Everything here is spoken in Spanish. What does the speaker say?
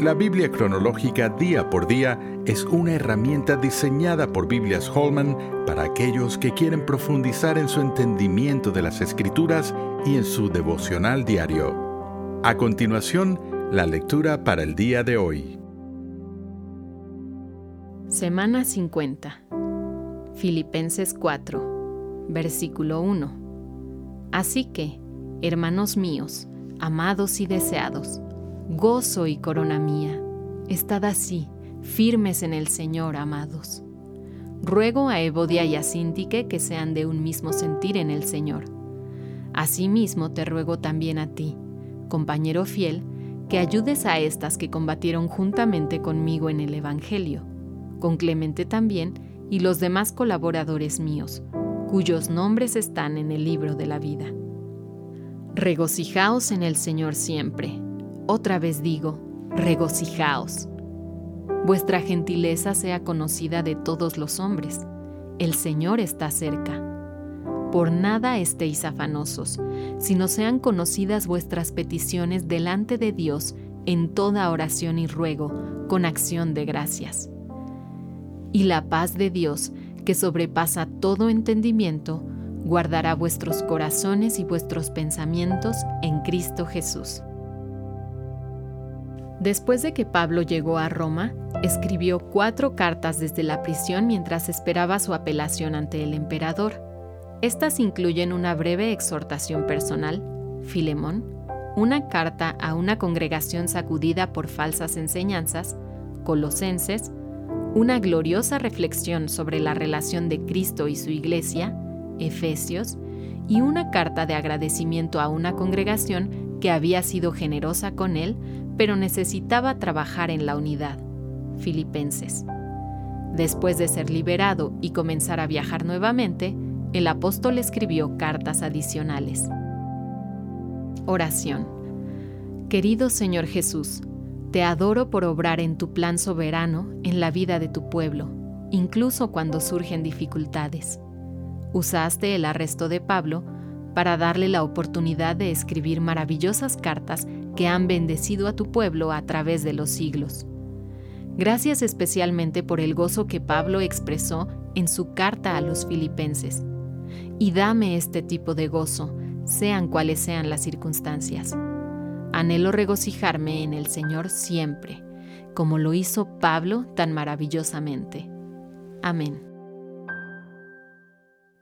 La Biblia cronológica día por día es una herramienta diseñada por Biblias Holman para aquellos que quieren profundizar en su entendimiento de las escrituras y en su devocional diario. A continuación, la lectura para el día de hoy. Semana 50. Filipenses 4, versículo 1. Así que, hermanos míos, amados y deseados, gozo y corona mía. Estad así, firmes en el Señor, amados. Ruego a Evodia y a Sintique que sean de un mismo sentir en el Señor. Asimismo te ruego también a ti, compañero fiel, que ayudes a estas que combatieron juntamente conmigo en el Evangelio, con Clemente también y los demás colaboradores míos, cuyos nombres están en el libro de la vida. Regocijaos en el Señor siempre. Otra vez digo, regocijaos. Vuestra gentileza sea conocida de todos los hombres. El Señor está cerca. Por nada estéis afanosos, sino sean conocidas vuestras peticiones delante de Dios en toda oración y ruego, con acción de gracias. Y la paz de Dios, que sobrepasa todo entendimiento, guardará vuestros corazones y vuestros pensamientos en Cristo Jesús. Después de que Pablo llegó a Roma, escribió cuatro cartas desde la prisión mientras esperaba su apelación ante el emperador. Estas incluyen una breve exhortación personal, Filemón, una carta a una congregación sacudida por falsas enseñanzas, Colosenses, una gloriosa reflexión sobre la relación de Cristo y su iglesia, Efesios, y una carta de agradecimiento a una congregación que había sido generosa con él pero necesitaba trabajar en la unidad. Filipenses. Después de ser liberado y comenzar a viajar nuevamente, el apóstol escribió cartas adicionales. Oración. Querido Señor Jesús, te adoro por obrar en tu plan soberano en la vida de tu pueblo, incluso cuando surgen dificultades. Usaste el arresto de Pablo para darle la oportunidad de escribir maravillosas cartas que han bendecido a tu pueblo a través de los siglos. Gracias especialmente por el gozo que Pablo expresó en su carta a los filipenses. Y dame este tipo de gozo, sean cuales sean las circunstancias. Anhelo regocijarme en el Señor siempre, como lo hizo Pablo tan maravillosamente. Amén.